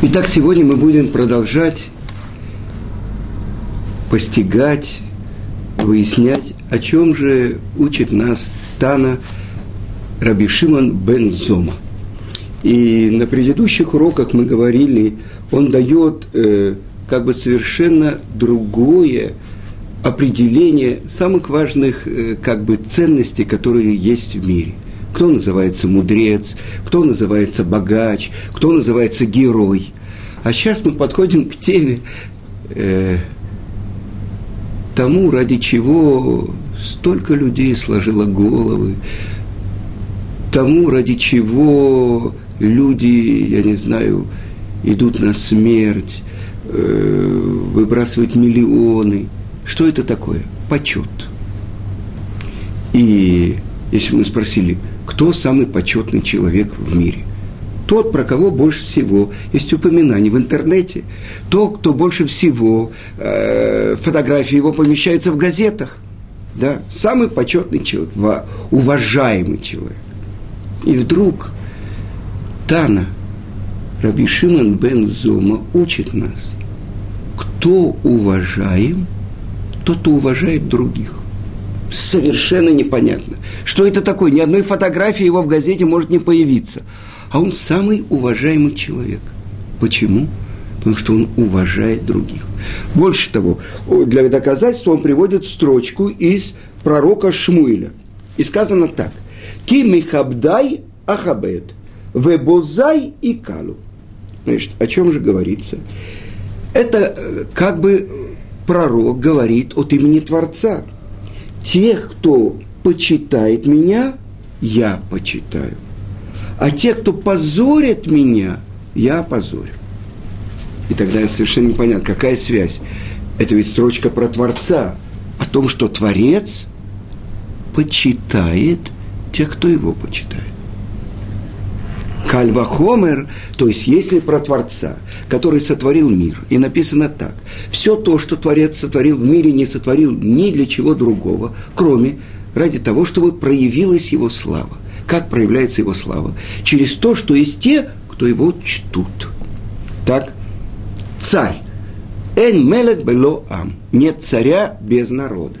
Итак, сегодня мы будем продолжать постигать, выяснять, о чем же учит нас Тана Раби Шимон бен Зома. И на предыдущих уроках мы говорили, он дает э, как бы совершенно другое определение самых важных э, как бы ценностей, которые есть в мире – кто называется мудрец, кто называется богач, кто называется герой. А сейчас мы подходим к теме э, тому, ради чего столько людей сложило головы, тому, ради чего люди, я не знаю, идут на смерть, э, выбрасывают миллионы. Что это такое? Почет. И если мы спросили, кто самый почетный человек в мире. Тот, про кого больше всего есть упоминания в интернете. Тот, кто больше всего, э, фотографии его помещаются в газетах. Да, самый почетный человек, уважаемый человек. И вдруг Тана, Раби Шимон бен Зума учит нас, кто уважаем, тот, кто уважает других совершенно непонятно. Что это такое? Ни одной фотографии его в газете может не появиться. А он самый уважаемый человек. Почему? Потому что он уважает других. Больше того, для доказательства он приводит строчку из пророка Шмуиля. И сказано так. Ки михабдай ахабед, вебозай и калу. Значит, о чем же говорится? Это э, как бы пророк говорит от имени Творца – тех, кто почитает меня, я почитаю. А те, кто позорит меня, я позорю. И тогда совершенно непонятно, какая связь. Это ведь строчка про Творца, о том, что Творец почитает тех, кто его почитает. Кальвахомер, то есть если про Творца, который сотворил мир, и написано так, все то, что Творец сотворил в мире, не сотворил ни для чего другого, кроме ради того, чтобы проявилась его слава. Как проявляется его слава? Через то, что есть те, кто его чтут. Так, царь. Эн мелек бело ам. Нет царя без народа.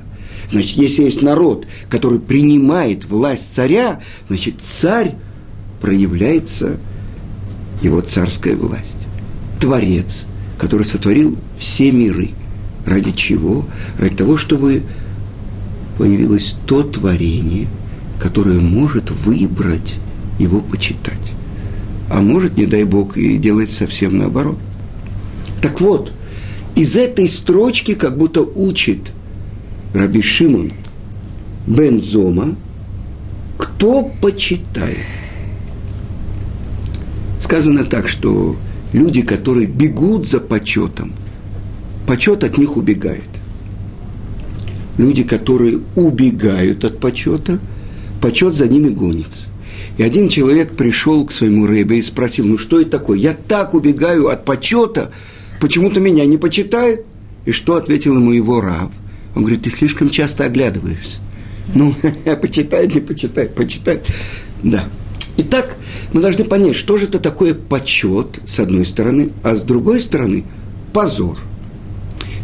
Значит, если есть народ, который принимает власть царя, значит, царь проявляется его царская власть. Творец, который сотворил все миры. Ради чего? Ради того, чтобы появилось то творение, которое может выбрать его почитать. А может, не дай Бог, и делать совсем наоборот. Так вот, из этой строчки как будто учит Раби Шимон Бен Зома, кто почитает – сказано так, что люди, которые бегут за почетом, почет от них убегает. Люди, которые убегают от почета, почет за ними гонится. И один человек пришел к своему рэбе и спросил, ну что это такое? Я так убегаю от почета, почему-то меня не почитают. И что ответил ему его рав? Он говорит, ты слишком часто оглядываешься. Ну, почитает, не почитает, почитает. Да. Итак, мы должны понять, что же это такое почет, с одной стороны, а с другой стороны, позор.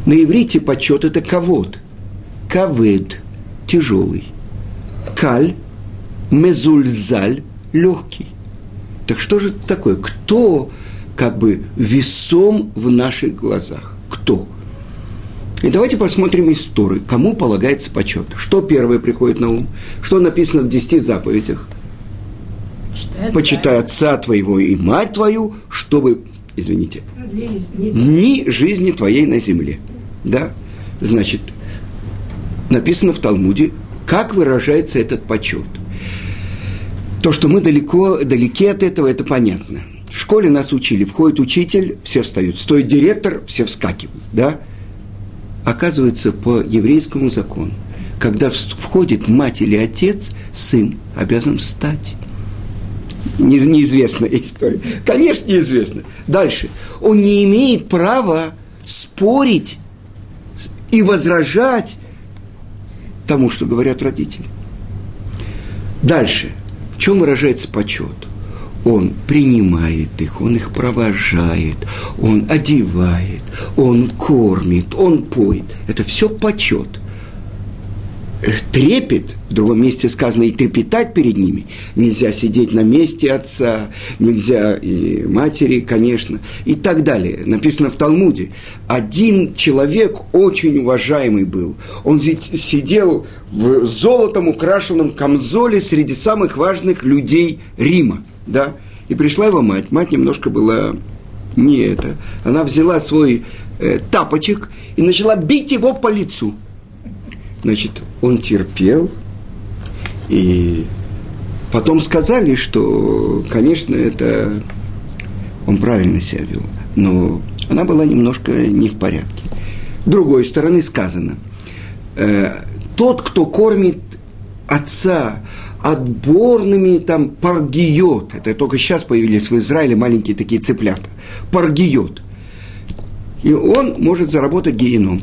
На иврите почет – это кавод, кавед – тяжелый, каль – мезульзаль – легкий. Так что же это такое? Кто как бы весом в наших глазах? Кто? И давайте посмотрим историю, кому полагается почет. Что первое приходит на ум? Что написано в десяти заповедях? Почитай отца твоего и мать твою, чтобы, извините, дни жизни твоей на земле. Да? Значит, написано в Талмуде, как выражается этот почет. То, что мы далеко, далеки от этого, это понятно. В школе нас учили, входит учитель, все встают, стоит директор, все вскакивают, да? Оказывается, по еврейскому закону, когда входит мать или отец, сын обязан встать не, неизвестная история. Конечно, неизвестно. Дальше. Он не имеет права спорить и возражать тому, что говорят родители. Дальше. В чем выражается почет? он принимает их, он их провожает, он одевает, он кормит, он поет. Это все почет. Трепет, в другом месте сказано, и трепетать перед ними. Нельзя сидеть на месте отца, нельзя и матери, конечно, и так далее. Написано в Талмуде. Один человек очень уважаемый был. Он сидел в золотом украшенном камзоле среди самых важных людей Рима – да, и пришла его мать. Мать немножко была не это. Она взяла свой э, тапочек и начала бить его по лицу. Значит, он терпел, и потом сказали, что, конечно, это он правильно себя вел, но она была немножко не в порядке. С другой стороны сказано, э, тот, кто кормит отца отборными там паргиот. Это только сейчас появились в Израиле маленькие такие цыплята. Паргиот. И он может заработать геном.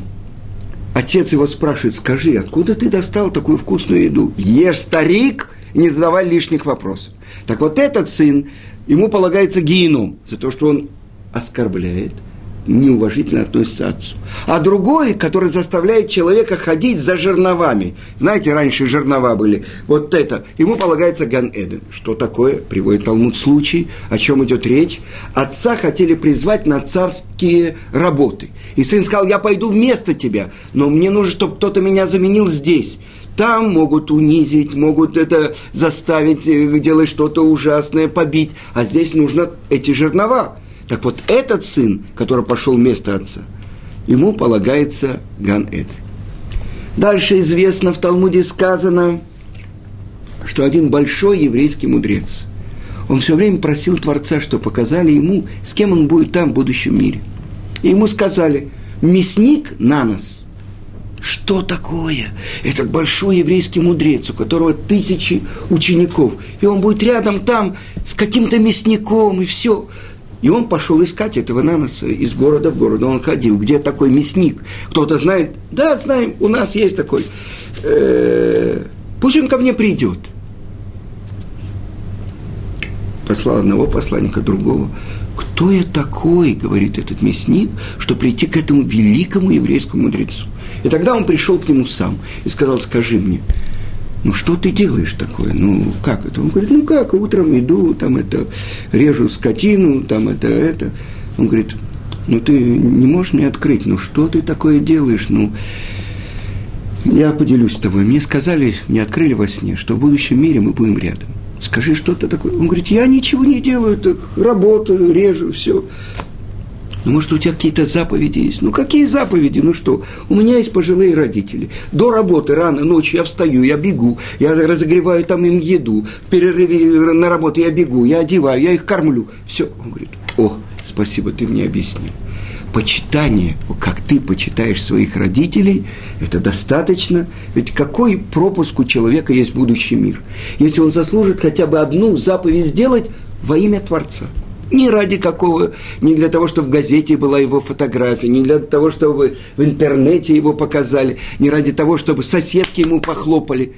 Отец его спрашивает, скажи, откуда ты достал такую вкусную еду? Ешь, старик, и не задавай лишних вопросов. Так вот этот сын, ему полагается геном за то, что он оскорбляет – неуважительно относится отцу. А другой, который заставляет человека ходить за жерновами. Знаете, раньше жернова были. Вот это. Ему полагается Ган-Эден. Что такое? Приводит Талмуд случай. О чем идет речь? Отца хотели призвать на царские работы. И сын сказал, я пойду вместо тебя, но мне нужно, чтобы кто-то меня заменил здесь. Там могут унизить, могут это заставить э, делать что-то ужасное, побить. А здесь нужно эти жернова. Так вот, этот сын, который пошел вместо отца, ему полагается ган -эд. Дальше известно, в Талмуде сказано, что один большой еврейский мудрец, он все время просил Творца, что показали ему, с кем он будет там в будущем мире. И ему сказали, мясник на нас – что такое? Этот большой еврейский мудрец, у которого тысячи учеников, и он будет рядом там с каким-то мясником, и все. И он пошел искать этого наноса из города в город. Он ходил, где такой мясник. Кто-то знает? Да, знаем, у нас есть такой. Э, пусть он ко мне придет. Послал одного посланника, другого. Кто я такой, говорит этот мясник, что прийти к этому великому еврейскому мудрецу? И тогда он пришел к нему сам и сказал, скажи мне, ну что ты делаешь такое? Ну как это? Он говорит, ну как, утром иду, там это, режу скотину, там это, это. Он говорит, ну ты не можешь мне открыть, ну что ты такое делаешь? Ну, я поделюсь с тобой. Мне сказали, мне открыли во сне, что в будущем мире мы будем рядом. Скажи, что то такое. Он говорит, я ничего не делаю, так работаю, режу, все. Ну, может, у тебя какие-то заповеди есть? Ну, какие заповеди? Ну что, у меня есть пожилые родители. До работы рано ночью я встаю, я бегу, я разогреваю там им еду, в перерыве на работу я бегу, я одеваю, я их кормлю. Все. Он говорит, о, спасибо, ты мне объяснил. Почитание, как ты почитаешь своих родителей, это достаточно. Ведь какой пропуск у человека есть будущий мир? Если он заслужит хотя бы одну заповедь сделать во имя Творца – не ради какого, не для того, чтобы в газете была его фотография, не для того, чтобы в интернете его показали, не ради того, чтобы соседки ему похлопали.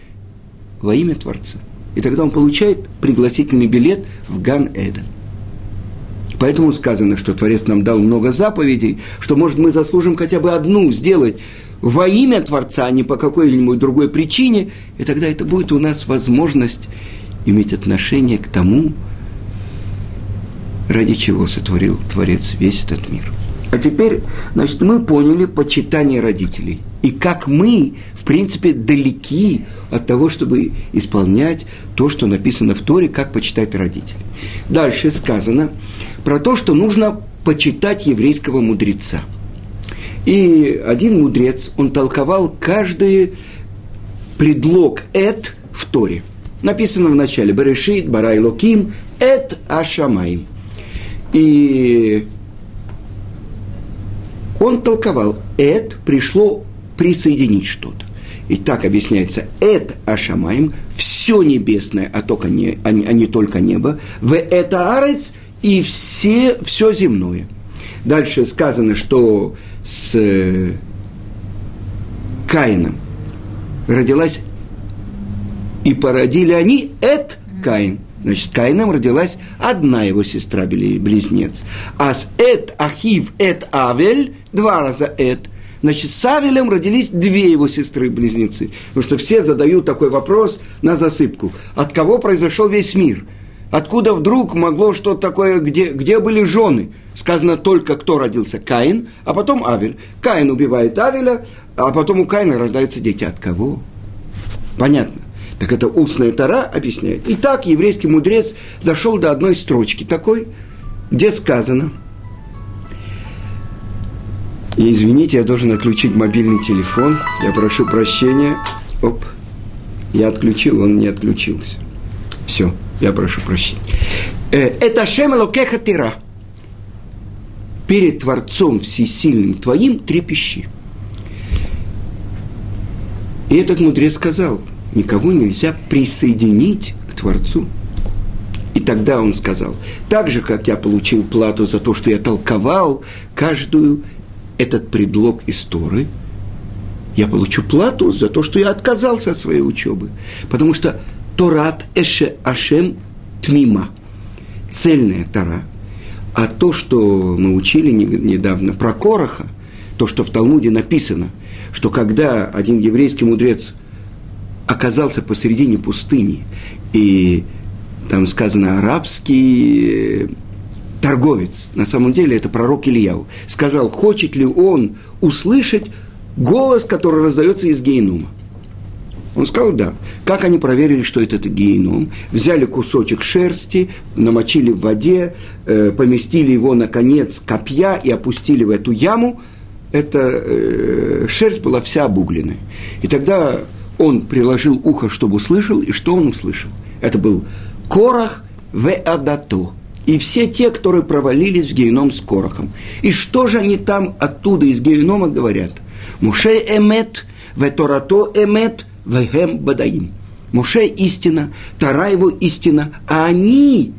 Во имя Творца. И тогда он получает пригласительный билет в Ган-Эден. Поэтому сказано, что Творец нам дал много заповедей, что, может, мы заслужим хотя бы одну сделать во имя Творца, а не по какой-нибудь другой причине, и тогда это будет у нас возможность иметь отношение к тому, ради чего сотворил Творец весь этот мир. А теперь, значит, мы поняли почитание родителей. И как мы, в принципе, далеки от того, чтобы исполнять то, что написано в Торе, как почитать родителей. Дальше сказано про то, что нужно почитать еврейского мудреца. И один мудрец, он толковал каждый предлог «эт» в Торе. Написано в начале «Берешит, Барай Локим, эт Ашамаим». И он толковал, «эт» пришло присоединить что-то. И так объясняется, «эт ашамаем» – все небесное, а, только не, а, не, а не только небо, «в это арец» и все, все земное. Дальше сказано, что с Каином родилась и породили они Эт Каин. Значит, с Каином родилась одна его сестра-близнец. А с Эт Ахив Эт Авель, два раза Эт, Значит, с Авелем родились две его сестры-близнецы. Потому что все задают такой вопрос на засыпку. От кого произошел весь мир? Откуда вдруг могло что-то такое, где, где были жены? Сказано только, кто родился, Каин, а потом Авель. Каин убивает Авеля, а потом у Каина рождаются дети. От кого? Понятно. Так это устная тара объясняет. Итак, еврейский мудрец дошел до одной строчки такой, где сказано – и извините, я должен отключить мобильный телефон. Я прошу прощения. Оп. Я отключил, он не отключился. Все, я прошу прощения. Э, это Шем Элокеха Тира. Перед Творцом Всесильным Твоим трепещи. И этот мудрец сказал, никого нельзя присоединить к Творцу. И тогда он сказал, так же, как я получил плату за то, что я толковал каждую этот предлог из Торы, я получу плату за то, что я отказался от своей учебы. Потому что Торат Эше Ашем Тмима. Цельная Тора. А то, что мы учили недавно про Короха, то, что в Талмуде написано, что когда один еврейский мудрец оказался посередине пустыни, и там сказано арабский торговец, на самом деле это пророк Ильяу, сказал, хочет ли он услышать голос, который раздается из гейнума. Он сказал, да. Как они проверили, что это, это гейном? Взяли кусочек шерсти, намочили в воде, э, поместили его на конец копья и опустили в эту яму. Эта э, шерсть была вся обугленная. И тогда он приложил ухо, чтобы услышал, и что он услышал? Это был Корах в Адато – и все те, которые провалились в геном с корохом. И что же они там оттуда, из генома, говорят? Муше эмет, веторато эмет, вехем бадаим. Муше истина, Тара его истина, а они,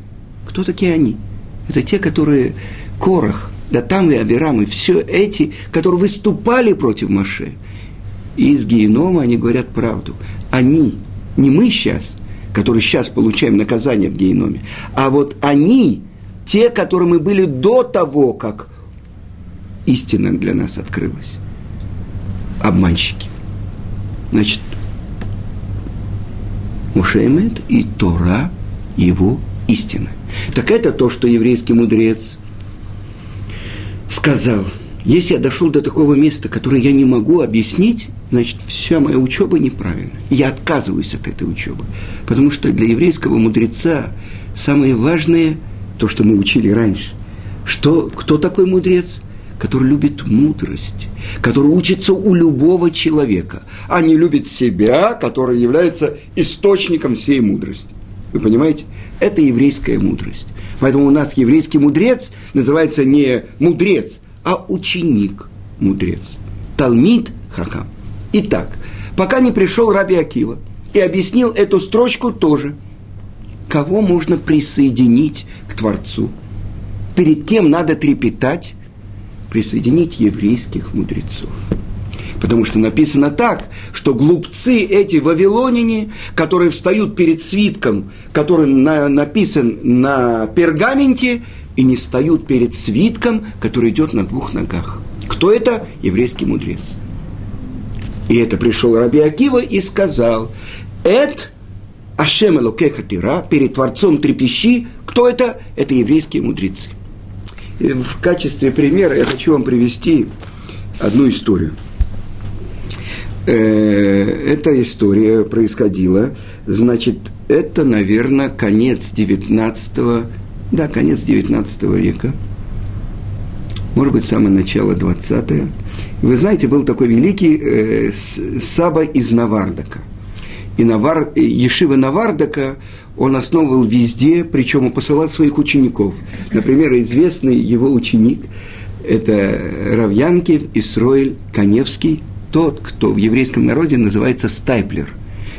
кто такие они? Это те, которые Корах, Датам и Авирам, и все эти, которые выступали против Моше. Из генома они говорят правду. Они, не мы сейчас – которые сейчас получаем наказание в геноме, а вот они, те, которые мы были до того, как истина для нас открылась. Обманщики. Значит, Мушемет и Тора его истина. Так это то, что еврейский мудрец сказал. Если я дошел до такого места, которое я не могу объяснить, значит, вся моя учеба неправильна. Я отказываюсь от этой учебы. Потому что для еврейского мудреца самое важное, то, что мы учили раньше, что, кто такой мудрец? Который любит мудрость, который учится у любого человека, а не любит себя, который является источником всей мудрости. Вы понимаете? Это еврейская мудрость. Поэтому у нас еврейский мудрец называется не мудрец, а ученик мудрец. Талмид хахам. Итак, пока не пришел Раби Акива и объяснил эту строчку тоже. Кого можно присоединить к Творцу? Перед кем надо трепетать? Присоединить еврейских мудрецов. Потому что написано так, что глупцы эти вавилонине, которые встают перед свитком, который на, написан на пергаменте, и не встают перед свитком, который идет на двух ногах. Кто это? Еврейский мудрец. И это пришел Раби Акива и сказал, «Эт Ашем Элокеха Тира, перед Творцом трепещи». Кто это? Это еврейские мудрецы. И в качестве примера я хочу вам привести одну историю. Э, эта история происходила, значит, это, наверное, конец 19 да, конец 19 века, может быть, самое начало 20 -е. Вы знаете, был такой великий э, Саба из Навардака. И Навар, Ешива Навардака он основывал везде, причем он посылал своих учеников. Например, известный его ученик – это Равьянкев Исроиль Каневский, тот, кто в еврейском народе называется Стайплер.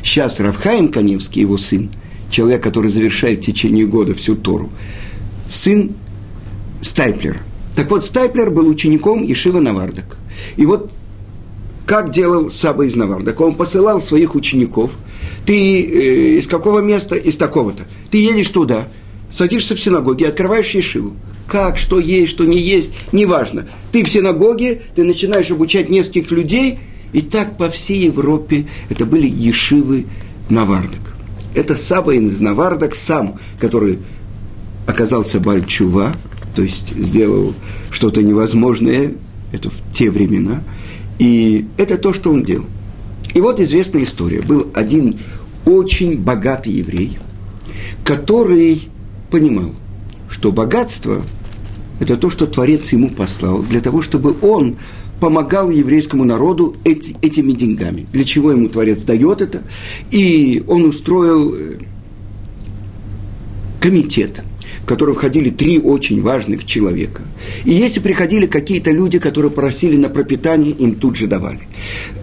Сейчас Равхаим Каневский, его сын, человек, который завершает в течение года всю Тору, сын Стайплера. Так вот, Стайплер был учеником Ешива Навардак. И вот как делал Саба из Навардак? Он посылал своих учеников Ты э, из какого места? Из такого-то. Ты едешь туда, садишься в синагоге, открываешь ешиву. Как, что есть, что не есть, неважно. Ты в синагоге, ты начинаешь обучать нескольких людей, и так по всей Европе это были ешивы Навардок. Это Саба из Навардок сам, который оказался Бальчува, то есть сделал что-то невозможное, это в те времена, и это то, что он делал. И вот известная история. Был один очень богатый еврей, который понимал, что богатство – это то, что Творец ему послал, для того, чтобы он помогал еврейскому народу эти, этими деньгами. Для чего ему Творец дает это? И он устроил э, комитет – в который входили три очень важных человека. И если приходили какие-то люди, которые просили на пропитание, им тут же давали.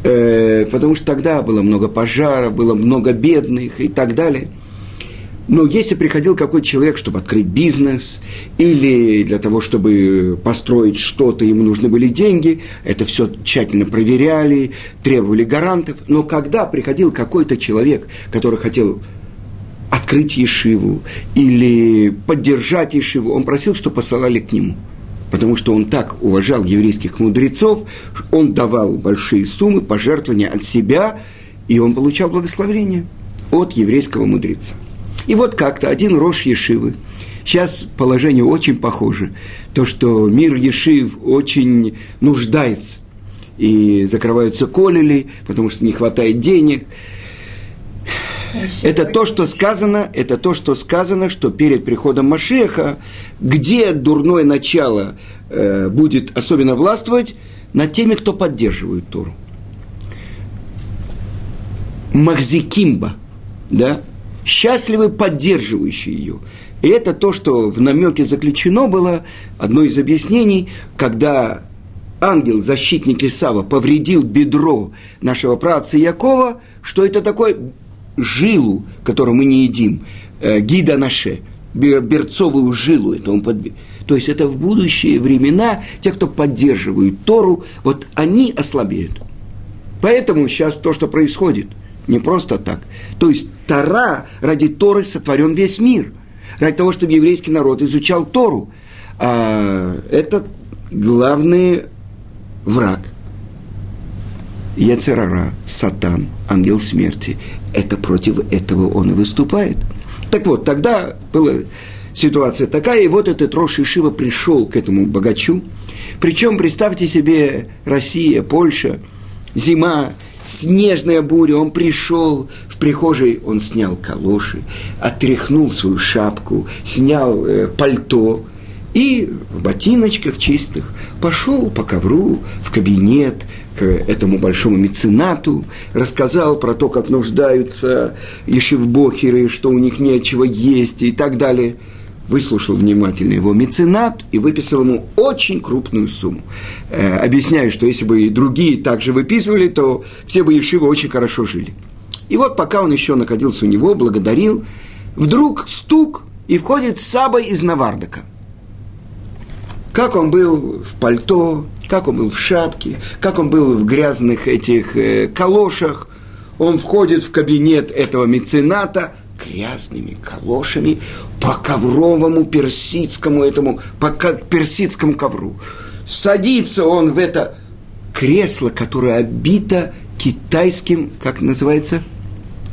Э, потому что тогда было много пожаров, было много бедных и так далее. Но если приходил какой-то человек, чтобы открыть бизнес, или для того, чтобы построить что-то, ему нужны были деньги, это все тщательно проверяли, требовали гарантов. Но когда приходил какой-то человек, который хотел открыть Ешиву или поддержать Ешиву, он просил, чтобы посылали к нему. Потому что он так уважал еврейских мудрецов, он давал большие суммы, пожертвования от себя, и он получал благословение от еврейского мудреца. И вот как-то один рожь Ешивы, сейчас положение очень похоже, то, что мир Ешив очень нуждается, и закрываются колели, потому что не хватает денег – это то, что сказано, это то, что сказано, что перед приходом Машеха, где дурное начало э, будет особенно властвовать, над теми, кто поддерживает Тору. Махзикимба, да, счастливы поддерживающие ее. И это то, что в намеке заключено было, одно из объяснений, когда ангел, защитник Исава, повредил бедро нашего праца Якова, что это такое жилу, которую мы не едим, э, гида наше, берцовую жилу, это он под... То есть это в будущие времена те, кто поддерживают Тору, вот они ослабеют. Поэтому сейчас то, что происходит, не просто так. То есть Тора, ради Торы сотворен весь мир. Ради того, чтобы еврейский народ изучал Тору. А это главный враг. Яцерара, Сатан, ангел смерти это против этого он и выступает. Так вот, тогда была ситуация такая, и вот этот Рош Ишива пришел к этому богачу. Причем, представьте себе, Россия, Польша, зима, снежная буря, он пришел в прихожей, он снял калоши, отряхнул свою шапку, снял э, пальто и в ботиночках чистых пошел по ковру в кабинет к этому большому меценату, рассказал про то, как нуждаются ешевбохеры, что у них нечего есть и так далее. Выслушал внимательно его меценат и выписал ему очень крупную сумму. Э, объясняю, что если бы и другие также выписывали, то все бы ешивы очень хорошо жили. И вот пока он еще находился у него, благодарил, вдруг стук, и входит Саба из Навардака. Как он был в пальто, как он был в шапке, как он был в грязных этих э, калошах. Он входит в кабинет этого мецената грязными калошами по ковровому персидскому этому, по персидскому ковру. Садится он в это кресло, которое обито китайским, как называется,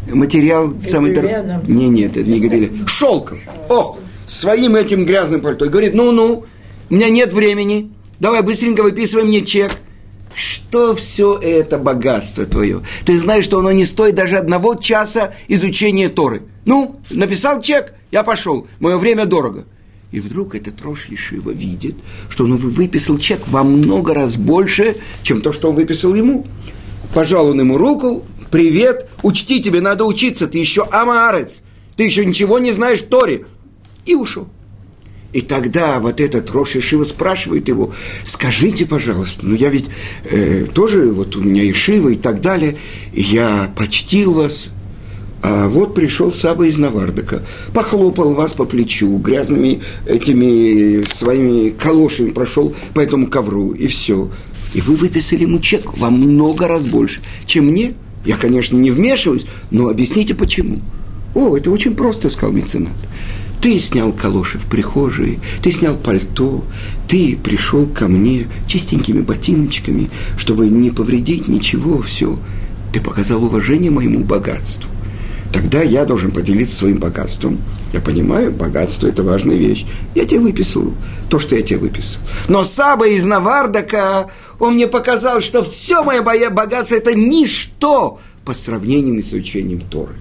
материал самый дорогой. Не, нет, это не гобелян. Шелком. О, своим этим грязным пальто. И говорит, ну-ну, у меня нет времени, давай быстренько выписывай мне чек. Что все это богатство твое? Ты знаешь, что оно не стоит даже одного часа изучения Торы. Ну, написал чек, я пошел, мое время дорого. И вдруг этот Рош Ешива видит, что он выписал чек во много раз больше, чем то, что он выписал ему. Пожал он ему руку, привет, учти, тебе надо учиться, ты еще амаарец, ты еще ничего не знаешь в Торе. И ушел. И тогда вот этот Рош Ишива спрашивает его, скажите, пожалуйста, ну я ведь э, тоже, вот у меня Ишива и так далее, я почтил вас, а вот пришел Саба из Навардака, похлопал вас по плечу, грязными этими своими калошами прошел по этому ковру, и все. И вы выписали ему чек во много раз больше, чем мне. Я, конечно, не вмешиваюсь, но объясните почему. О, это очень просто, сказал меценат. Ты снял калоши в прихожей, ты снял пальто, ты пришел ко мне чистенькими ботиночками, чтобы не повредить ничего, все. Ты показал уважение моему богатству. Тогда я должен поделиться своим богатством. Я понимаю, богатство – это важная вещь. Я тебе выписал то, что я тебе выписал. Но Саба из Навардака, он мне показал, что все мое богатство – это ничто по сравнению с учением Торы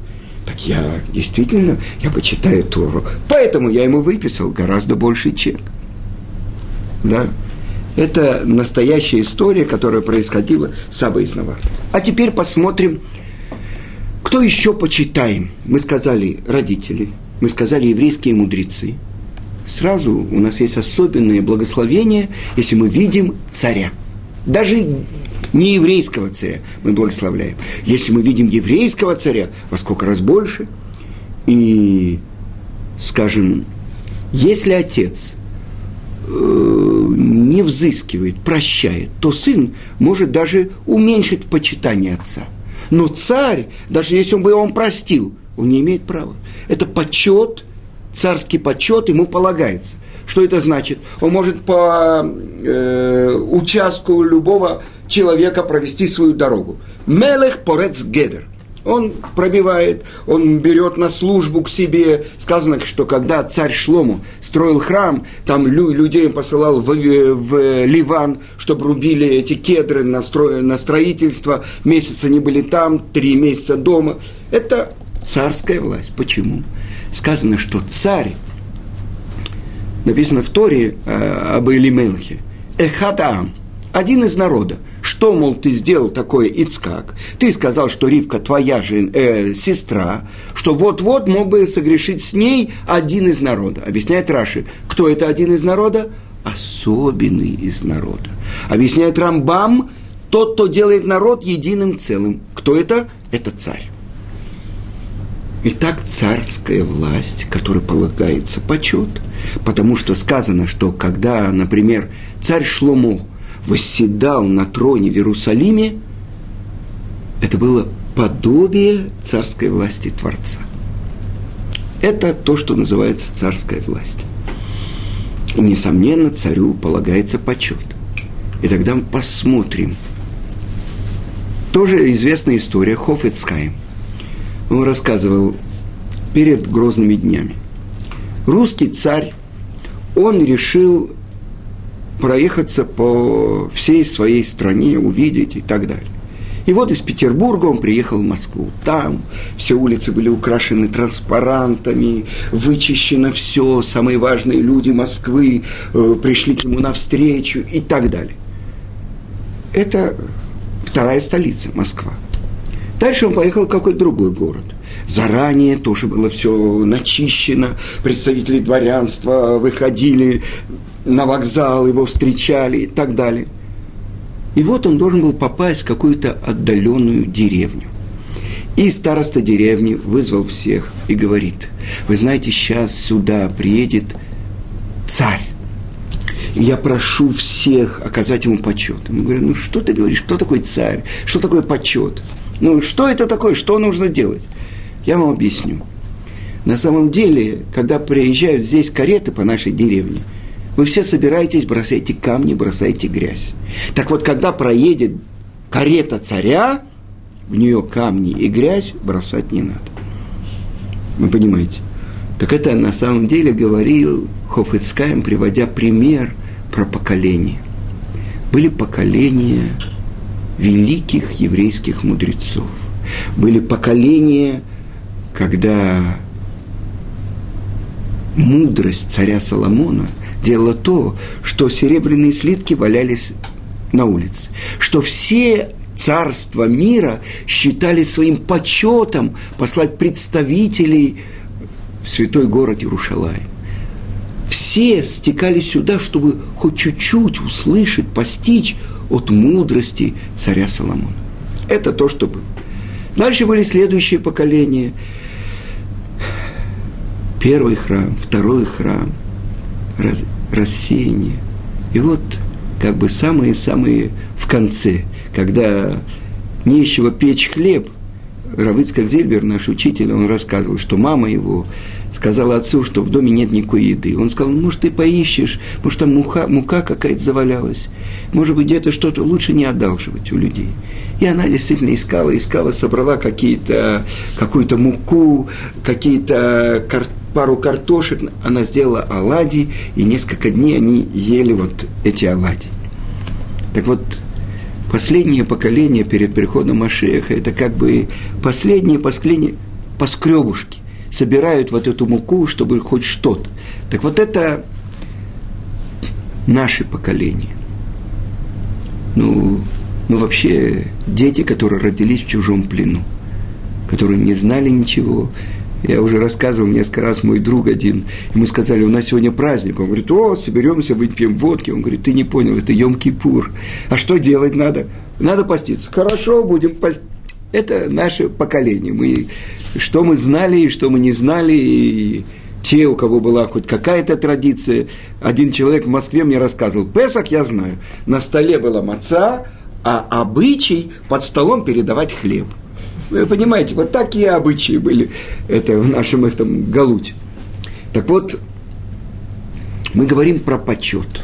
так я действительно, я почитаю Тору. Поэтому я ему выписал гораздо больший чек. Да. Это настоящая история, которая происходила с Абой из Наварда. А теперь посмотрим, кто еще почитаем. Мы сказали родители, мы сказали еврейские мудрецы. Сразу у нас есть особенное благословение, если мы видим царя. Даже не еврейского царя мы благословляем. Если мы видим еврейского царя, во сколько раз больше, и, скажем, если отец э, не взыскивает, прощает, то сын может даже уменьшить почитание отца. Но царь, даже если он бы его простил, он не имеет права. Это почет, царский почет ему полагается. Что это значит? Он может по э, участку любого человека провести свою дорогу. Мелех порец гедер. Он пробивает, он берет на службу к себе. Сказано, что когда царь Шлому строил храм, там людей посылал в, в Ливан, чтобы рубили эти кедры на, стро, на строительство. Месяц они были там, три месяца дома. Это царская власть. Почему? Сказано, что царь, написано в Торе э, об Элимелхе, Эхатаам, один из народа – что, мол, ты сделал такое, Ицкак? Ты сказал, что Ривка твоя же э, сестра, что вот-вот мог бы согрешить с ней один из народа. Объясняет Раши, кто это один из народа? Особенный из народа. Объясняет Рамбам, тот, кто делает народ единым целым. Кто это? Это царь. Итак, царская власть, которой полагается почет, потому что сказано, что когда, например, царь Шломо восседал на троне в Иерусалиме, это было подобие царской власти Творца. Это то, что называется царская власть. И, несомненно, царю полагается почет. И тогда мы посмотрим. Тоже известная история Хофицкайм. Он рассказывал перед грозными днями. Русский царь, он решил проехаться по всей своей стране, увидеть и так далее. И вот из Петербурга он приехал в Москву. Там все улицы были украшены транспарантами, вычищено все, самые важные люди Москвы э, пришли к нему навстречу и так далее. Это вторая столица, Москва. Дальше он поехал в какой-то другой город. Заранее тоже было все начищено, представители дворянства выходили, на вокзал его встречали и так далее. И вот он должен был попасть в какую-то отдаленную деревню. И староста деревни вызвал всех и говорит, вы знаете, сейчас сюда приедет царь. И я прошу всех оказать ему почет. Мы говорим, ну что ты говоришь, кто такой царь, что такое почет? Ну что это такое, что нужно делать? Я вам объясню. На самом деле, когда приезжают здесь кареты по нашей деревне – вы все собираетесь, бросаете камни, бросаете грязь. Так вот, когда проедет карета царя, в нее камни и грязь бросать не надо. Вы понимаете? Так это на самом деле говорил Хофицкаем, приводя пример про поколение. Были поколения великих еврейских мудрецов. Были поколения, когда мудрость царя Соломона – делала то, что серебряные слитки валялись на улице, что все царства мира считали своим почетом послать представителей в святой город Иерушалаем. Все стекали сюда, чтобы хоть чуть-чуть услышать, постичь от мудрости царя Соломона. Это то, что было. Дальше были следующие поколения. Первый храм, второй храм – раз, И вот как бы самые-самые в конце, когда нечего печь хлеб, Равыцкак Зильбер, наш учитель, он рассказывал, что мама его сказала отцу, что в доме нет никакой еды. Он сказал, «Ну, может, ты поищешь, может, там мука, мука какая-то завалялась. Может быть, где-то что-то лучше не одалживать у людей. И она действительно искала, искала, собрала какие-то, какую-то муку, какие-то кар, пару картошек. Она сделала оладьи, и несколько дней они ели вот эти оладьи. Так вот, последнее поколение перед приходом Машеха, это как бы последнее, последнее поскребушки собирают вот эту муку, чтобы хоть что-то. Так вот это наше поколение. Ну, мы вообще дети, которые родились в чужом плену, которые не знали ничего. Я уже рассказывал несколько раз, мой друг один, ему сказали, у нас сегодня праздник. Он говорит, о, соберемся, выпьем водки. Он говорит, ты не понял, это Йом-Кипур. А что делать надо? Надо поститься. Хорошо, будем поститься. Это наше поколение. Мы, что мы знали и что мы не знали, и те, у кого была хоть какая-то традиция. Один человек в Москве мне рассказывал, Песах я знаю, на столе была маца, а обычай под столом передавать хлеб. Вы понимаете, вот такие обычаи были это в нашем этом галуте. Так вот, мы говорим про почет.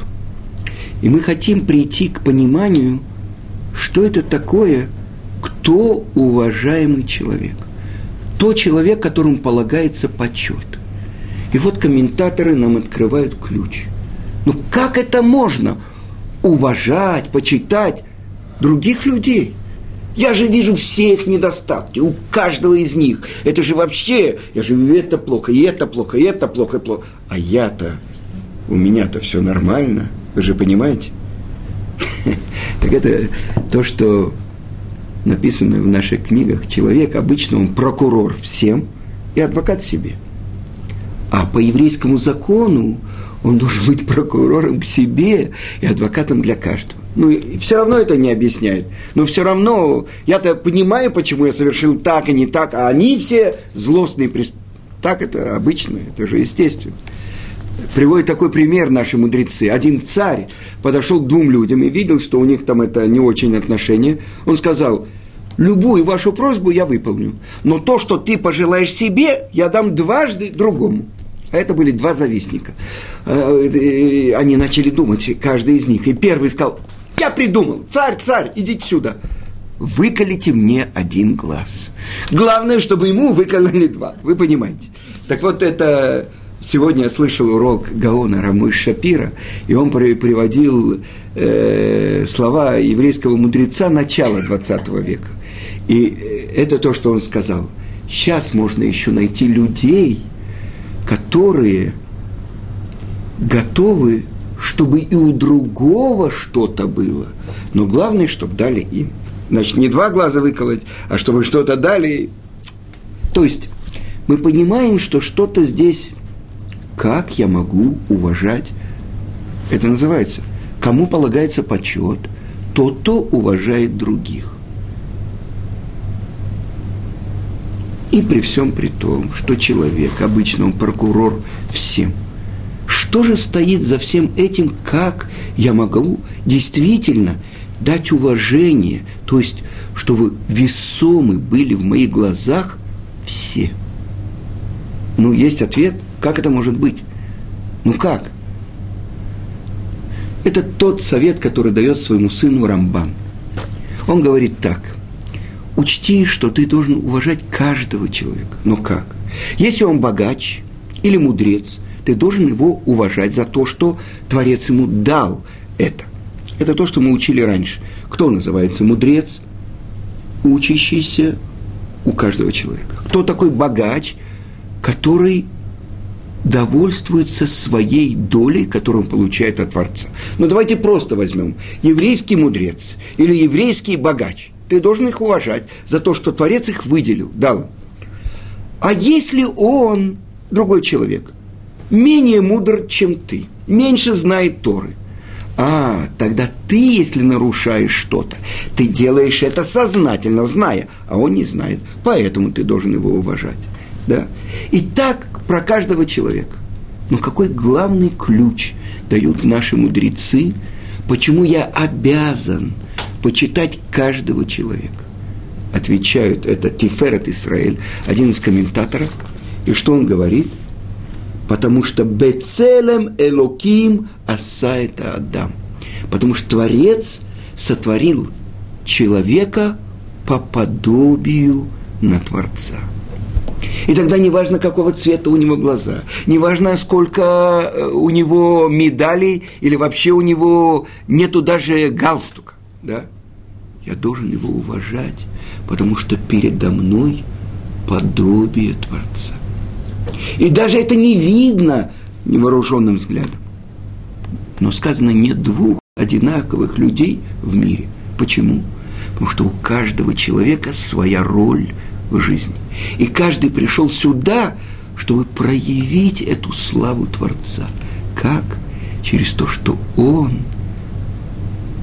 И мы хотим прийти к пониманию, что это такое – кто уважаемый человек. Тот человек, которому полагается почет. И вот комментаторы нам открывают ключ. Ну как это можно уважать, почитать других людей? Я же вижу все их недостатки, у каждого из них. Это же вообще, я же это плохо, и это плохо, и это плохо, и плохо. А я-то, у меня-то все нормально, вы же понимаете? Так это то, что написано в наших книгах, человек обычно он прокурор всем и адвокат себе. А по еврейскому закону он должен быть прокурором себе и адвокатом для каждого. Ну, и все равно это не объясняет. Но все равно я-то понимаю, почему я совершил так и не так, а они все злостные преступники. Так это обычно, это же естественно. Приводит такой пример наши мудрецы. Один царь подошел к двум людям и видел, что у них там это не очень отношения. Он сказал, любую вашу просьбу я выполню, но то, что ты пожелаешь себе, я дам дважды другому. А это были два завистника. Э, они начали думать, каждый из них. И первый сказал, я придумал, царь, царь, идите сюда. Выколите мне один глаз. Главное, чтобы ему выкололи два. Вы понимаете. Так вот это Сегодня я слышал урок Гаона Рамыш Шапира, и он приводил э, слова еврейского мудреца начала 20 века. И э, это то, что он сказал. Сейчас можно еще найти людей, которые готовы, чтобы и у другого что-то было. Но главное, чтобы дали им. Значит, не два глаза выколоть, а чтобы что-то дали. То есть мы понимаем, что что-то здесь как я могу уважать? Это называется, кому полагается почет, тот, кто уважает других. И при всем при том, что человек, обычно он прокурор всем. Что же стоит за всем этим, как я могу действительно дать уважение, то есть, чтобы весомы были в моих глазах все? Ну, есть ответ – как это может быть? Ну как? Это тот совет, который дает своему сыну Рамбан. Он говорит так. Учти, что ты должен уважать каждого человека. Но как? Если он богач или мудрец, ты должен его уважать за то, что Творец ему дал это. Это то, что мы учили раньше. Кто называется мудрец? Учащийся у каждого человека. Кто такой богач, который довольствуется своей долей, которую он получает от Творца. Но давайте просто возьмем. Еврейский мудрец или еврейский богач. Ты должен их уважать за то, что Творец их выделил, дал. А если он, другой человек, менее мудр, чем ты, меньше знает Торы, а, тогда ты, если нарушаешь что-то, ты делаешь это сознательно, зная, а он не знает, поэтому ты должен его уважать. Да? И так про каждого человека. Но какой главный ключ дают наши мудрецы, почему я обязан почитать каждого человека? отвечают, это Тиферет Исраэль, один из комментаторов, и что он говорит? Потому что Бецелем Элоким Асайта Адам. Потому что Творец сотворил человека по подобию на Творца. И тогда не важно, какого цвета у него глаза, не важно, сколько э, у него медалей или вообще у него нету даже галстука. Да? Я должен его уважать, потому что передо мной подобие Творца. И даже это не видно невооруженным взглядом. Но сказано, нет двух одинаковых людей в мире. Почему? Потому что у каждого человека своя роль в жизни. И каждый пришел сюда, чтобы проявить эту славу Творца. Как? Через то, что он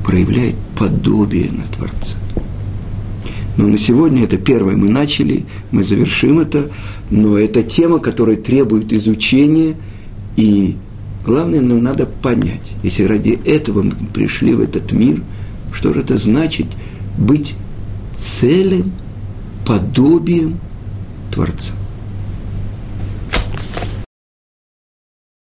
проявляет подобие на Творца. Но на сегодня это первое мы начали, мы завершим это, но это тема, которая требует изучения, и главное, нам надо понять, если ради этого мы пришли в этот мир, что же это значит быть целым подобием Творца.